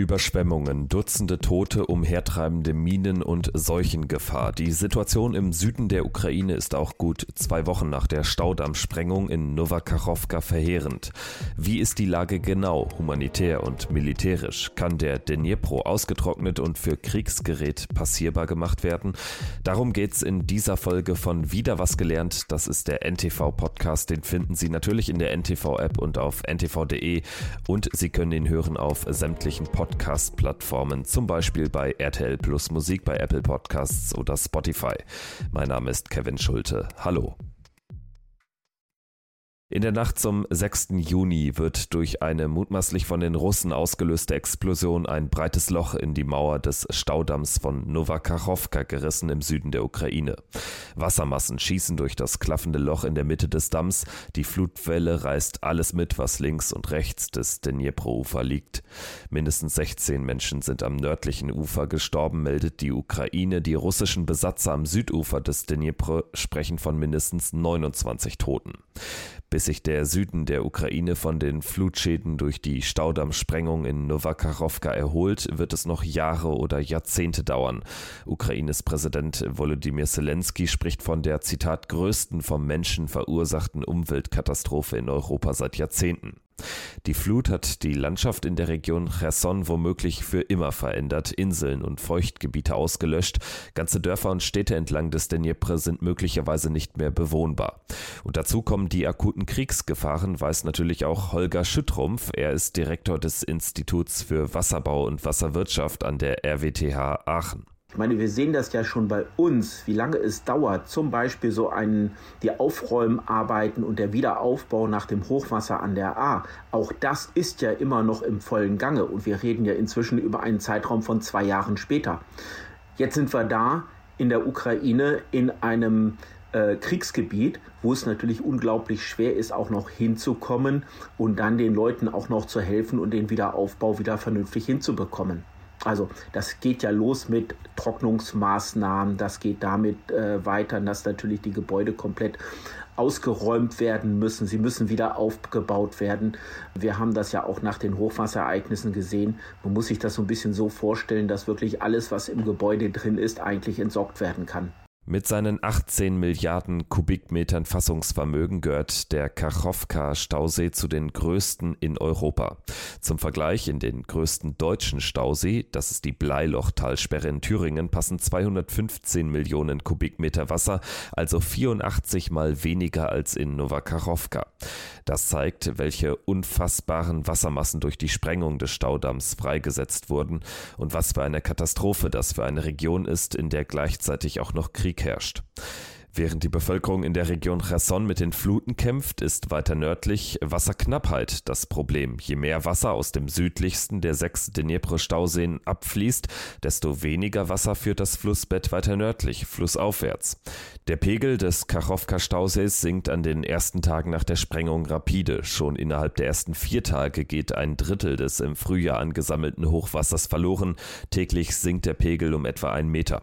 Überschwemmungen, Dutzende Tote, umhertreibende Minen und Seuchengefahr. Die Situation im Süden der Ukraine ist auch gut zwei Wochen nach der Staudammsprengung in Novakachowka verheerend. Wie ist die Lage genau, humanitär und militärisch? Kann der Dnipro ausgetrocknet und für Kriegsgerät passierbar gemacht werden? Darum geht's in dieser Folge von Wieder was gelernt. Das ist der NTV-Podcast. Den finden Sie natürlich in der NTV-App und auf ntv.de und Sie können ihn hören auf sämtlichen Podcasts Podcast-Plattformen, zum Beispiel bei RTL Plus Musik, bei Apple Podcasts oder Spotify. Mein Name ist Kevin Schulte. Hallo. In der Nacht zum 6. Juni wird durch eine mutmaßlich von den Russen ausgelöste Explosion ein breites Loch in die Mauer des Staudamms von Novakachowka gerissen im Süden der Ukraine. Wassermassen schießen durch das klaffende Loch in der Mitte des Damms. Die Flutwelle reißt alles mit, was links und rechts des Dnipro-Ufer liegt. Mindestens 16 Menschen sind am nördlichen Ufer gestorben, meldet die Ukraine. Die russischen Besatzer am Südufer des Dnipro sprechen von mindestens 29 Toten. Bis sich der Süden der Ukraine von den Flutschäden durch die Staudammsprengung in Novakachowka erholt, wird es noch Jahre oder Jahrzehnte dauern. Ukraines Präsident Volodymyr Zelensky spricht von der Zitat größten vom Menschen verursachten Umweltkatastrophe in Europa seit Jahrzehnten. Die Flut hat die Landschaft in der Region Cherson womöglich für immer verändert, Inseln und Feuchtgebiete ausgelöscht, ganze Dörfer und Städte entlang des Dnipro sind möglicherweise nicht mehr bewohnbar. Und dazu kommen die akuten Kriegsgefahren, weiß natürlich auch Holger Schüttrumpf. Er ist Direktor des Instituts für Wasserbau und Wasserwirtschaft an der RWTH Aachen. Ich meine, wir sehen das ja schon bei uns, wie lange es dauert, zum Beispiel so einen, die Aufräumarbeiten und der Wiederaufbau nach dem Hochwasser an der A. Auch das ist ja immer noch im vollen Gange und wir reden ja inzwischen über einen Zeitraum von zwei Jahren später. Jetzt sind wir da in der Ukraine in einem äh, Kriegsgebiet, wo es natürlich unglaublich schwer ist, auch noch hinzukommen und dann den Leuten auch noch zu helfen und den Wiederaufbau wieder vernünftig hinzubekommen. Also das geht ja los mit Trocknungsmaßnahmen, das geht damit äh, weiter, dass natürlich die Gebäude komplett ausgeräumt werden müssen. Sie müssen wieder aufgebaut werden. Wir haben das ja auch nach den Hochwasserereignissen gesehen. Man muss sich das so ein bisschen so vorstellen, dass wirklich alles, was im Gebäude drin ist, eigentlich entsorgt werden kann. Mit seinen 18 Milliarden Kubikmetern Fassungsvermögen gehört der Kachowka-Stausee zu den größten in Europa. Zum Vergleich in den größten deutschen Stausee, das ist die Bleilochtalsperre in Thüringen, passen 215 Millionen Kubikmeter Wasser, also 84 mal weniger als in Novakachowka. Das zeigt, welche unfassbaren Wassermassen durch die Sprengung des Staudamms freigesetzt wurden und was für eine Katastrophe das für eine Region ist, in der gleichzeitig auch noch Krieg herrscht. Während die Bevölkerung in der Region Cherson mit den Fluten kämpft, ist weiter nördlich Wasserknappheit das Problem. Je mehr Wasser aus dem südlichsten der sechs Dnepr-Stauseen abfließt, desto weniger Wasser führt das Flussbett weiter nördlich, flussaufwärts. Der Pegel des Kachowka-Stausees sinkt an den ersten Tagen nach der Sprengung rapide. Schon innerhalb der ersten vier Tage geht ein Drittel des im Frühjahr angesammelten Hochwassers verloren. Täglich sinkt der Pegel um etwa einen Meter.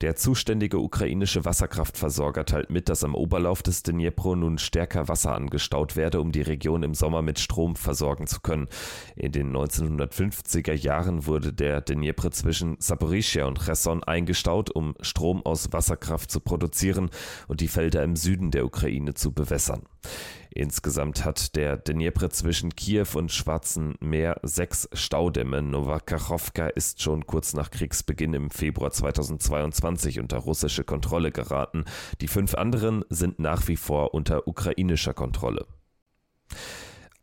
Der zuständige ukrainische Wasserkraftversorger teilt mit, dass am Oberlauf des Dnipro nun stärker Wasser angestaut werde, um die Region im Sommer mit Strom versorgen zu können. In den 1950er Jahren wurde der Dnipro zwischen Saporischia und Cherson eingestaut, um Strom aus Wasserkraft zu produzieren und die Felder im Süden der Ukraine zu bewässern. Insgesamt hat der Dnipro zwischen Kiew und Schwarzen Meer sechs Staudämme. Novakachowka ist schon kurz nach Kriegsbeginn im Februar 2022 unter russische Kontrolle geraten. Die fünf anderen sind nach wie vor unter ukrainischer Kontrolle.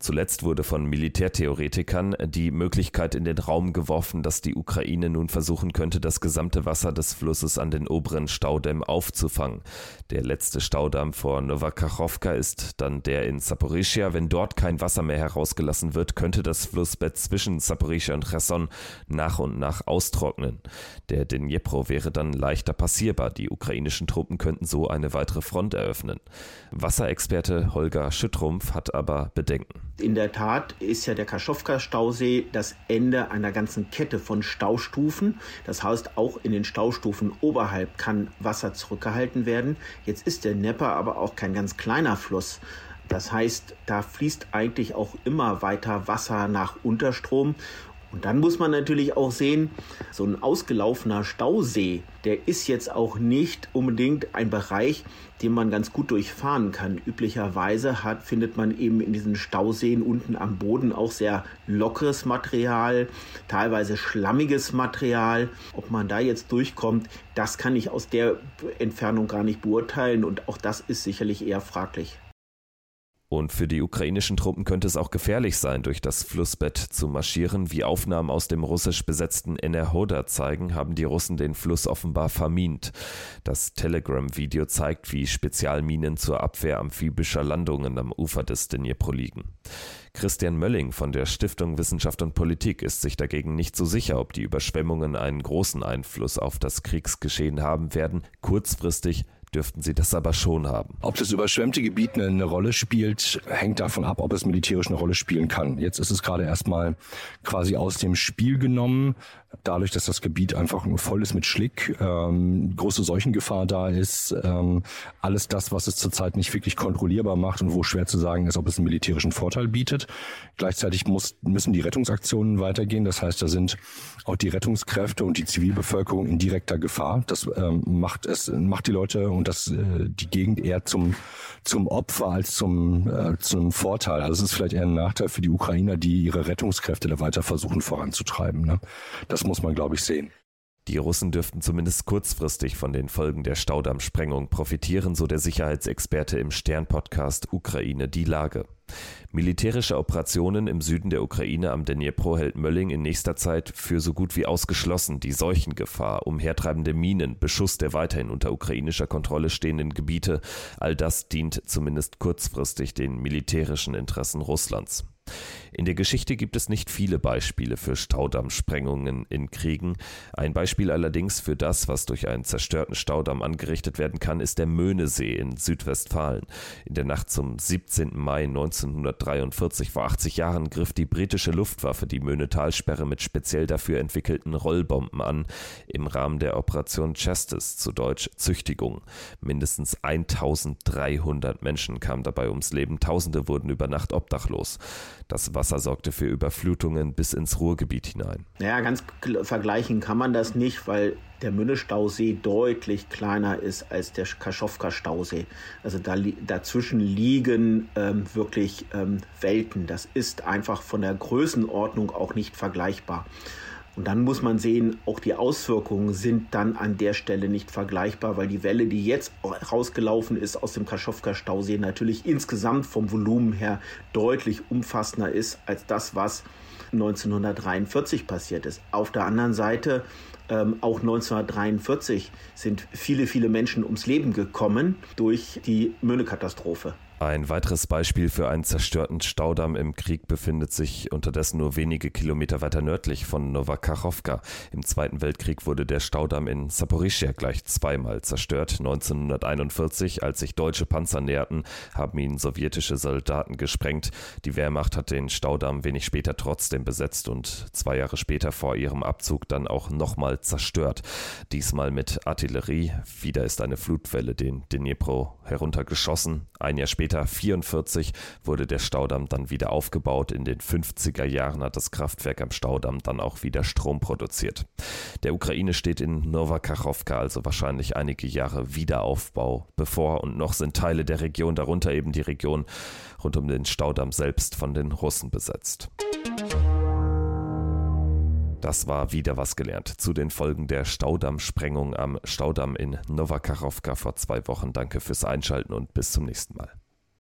Zuletzt wurde von Militärtheoretikern die Möglichkeit in den Raum geworfen, dass die Ukraine nun versuchen könnte, das gesamte Wasser des Flusses an den oberen Staudämmen aufzufangen. Der letzte Staudamm vor Novakachowka ist dann der in Saporischia. Wenn dort kein Wasser mehr herausgelassen wird, könnte das Flussbett zwischen Saporischia und Cherson nach und nach austrocknen. Der Dnipro wäre dann leichter passierbar. Die ukrainischen Truppen könnten so eine weitere Front eröffnen. Wasserexperte Holger Schüttrumpf hat aber Bedenken. In der Tat ist ja der Kaschowka-Stausee das Ende einer ganzen Kette von Staustufen. Das heißt, auch in den Staustufen oberhalb kann Wasser zurückgehalten werden. Jetzt ist der Nepper aber auch kein ganz kleiner Fluss. Das heißt, da fließt eigentlich auch immer weiter Wasser nach Unterstrom Und dann muss man natürlich auch sehen, so ein ausgelaufener Stausee, der ist jetzt auch nicht unbedingt ein Bereich, den man ganz gut durchfahren kann. Üblicherweise hat, findet man eben in diesen Stauseen unten am Boden auch sehr lockeres Material, teilweise schlammiges Material. Ob man da jetzt durchkommt, das kann ich aus der Entfernung gar nicht beurteilen und auch das ist sicherlich eher fraglich. Und für die ukrainischen Truppen könnte es auch gefährlich sein, durch das Flussbett zu marschieren. Wie Aufnahmen aus dem russisch besetzten Enerhoda zeigen, haben die Russen den Fluss offenbar vermint. Das Telegram-Video zeigt, wie Spezialminen zur Abwehr amphibischer Landungen am Ufer des Dnipro liegen. Christian Mölling von der Stiftung Wissenschaft und Politik ist sich dagegen nicht so sicher, ob die Überschwemmungen einen großen Einfluss auf das Kriegsgeschehen haben werden. Kurzfristig dürften sie das aber schon haben. Ob das überschwemmte Gebiet eine, Rolle spielt, hängt davon ab, ob es militärisch eine Rolle spielen kann. Jetzt ist es gerade erstmal quasi aus dem Spiel genommen dadurch, dass das Gebiet einfach voll ist mit Schlick, ähm, große Seuchengefahr da ist, ähm, alles das, was es zurzeit nicht wirklich kontrollierbar macht und wo schwer zu sagen ist, ob es einen militärischen Vorteil bietet. Gleichzeitig muss, müssen die Rettungsaktionen weitergehen. Das heißt, da sind auch die Rettungskräfte und die Zivilbevölkerung in direkter Gefahr. Das ähm, macht es, macht die Leute und das, äh, die Gegend eher zum, zum Opfer als zum, äh, zum Vorteil. Also es ist vielleicht eher ein Nachteil für die Ukrainer, die ihre Rettungskräfte da weiter versuchen voranzutreiben. Ne? Das muss man, glaube ich, sehen. Die Russen dürften zumindest kurzfristig von den Folgen der Staudammsprengung profitieren, so der Sicherheitsexperte im Stern-Podcast Ukraine die Lage. Militärische Operationen im Süden der Ukraine am Dnipro hält Mölling in nächster Zeit für so gut wie ausgeschlossen. Die Seuchengefahr, umhertreibende Minen, Beschuss der weiterhin unter ukrainischer Kontrolle stehenden Gebiete, all das dient zumindest kurzfristig den militärischen Interessen Russlands. In der Geschichte gibt es nicht viele Beispiele für Staudammsprengungen in Kriegen. Ein Beispiel allerdings für das, was durch einen zerstörten Staudamm angerichtet werden kann, ist der Möhnesee in Südwestfalen. In der Nacht zum 17. Mai 1943, vor 80 Jahren, griff die britische Luftwaffe die Möhnetalsperre mit speziell dafür entwickelten Rollbomben an, im Rahmen der Operation Chastis, zu Deutsch Züchtigung. Mindestens 1300 Menschen kamen dabei ums Leben, Tausende wurden über Nacht obdachlos. Das Wasser sorgte für Überflutungen bis ins Ruhrgebiet hinein. Naja, ganz vergleichen kann man das nicht, weil der Münne-Stausee deutlich kleiner ist als der Kaschowka-Stausee. Also da, dazwischen liegen ähm, wirklich ähm, Welten. Das ist einfach von der Größenordnung auch nicht vergleichbar. Und dann muss man sehen, auch die Auswirkungen sind dann an der Stelle nicht vergleichbar, weil die Welle, die jetzt rausgelaufen ist aus dem Kaschowka-Stausee, natürlich insgesamt vom Volumen her deutlich umfassender ist als das, was 1943 passiert ist. Auf der anderen Seite, ähm, auch 1943 sind viele, viele Menschen ums Leben gekommen durch die Möhne-Katastrophe. Ein weiteres Beispiel für einen zerstörten Staudamm im Krieg befindet sich unterdessen nur wenige Kilometer weiter nördlich von Novakachowka. Im Zweiten Weltkrieg wurde der Staudamm in Saporischia gleich zweimal zerstört. 1941, als sich deutsche Panzer näherten, haben ihn sowjetische Soldaten gesprengt. Die Wehrmacht hat den Staudamm wenig später trotzdem besetzt und zwei Jahre später vor ihrem Abzug dann auch nochmal zerstört. Diesmal mit Artillerie. Wieder ist eine Flutwelle den Dnipro heruntergeschossen. Ein Jahr später später, 44, wurde der Staudamm dann wieder aufgebaut. In den 50er Jahren hat das Kraftwerk am Staudamm dann auch wieder Strom produziert. Der Ukraine steht in Novakachowka also wahrscheinlich einige Jahre Wiederaufbau bevor und noch sind Teile der Region, darunter eben die Region rund um den Staudamm selbst, von den Russen besetzt. Das war wieder was gelernt zu den Folgen der Staudammsprengung am Staudamm in Novakachowka vor zwei Wochen. Danke fürs Einschalten und bis zum nächsten Mal.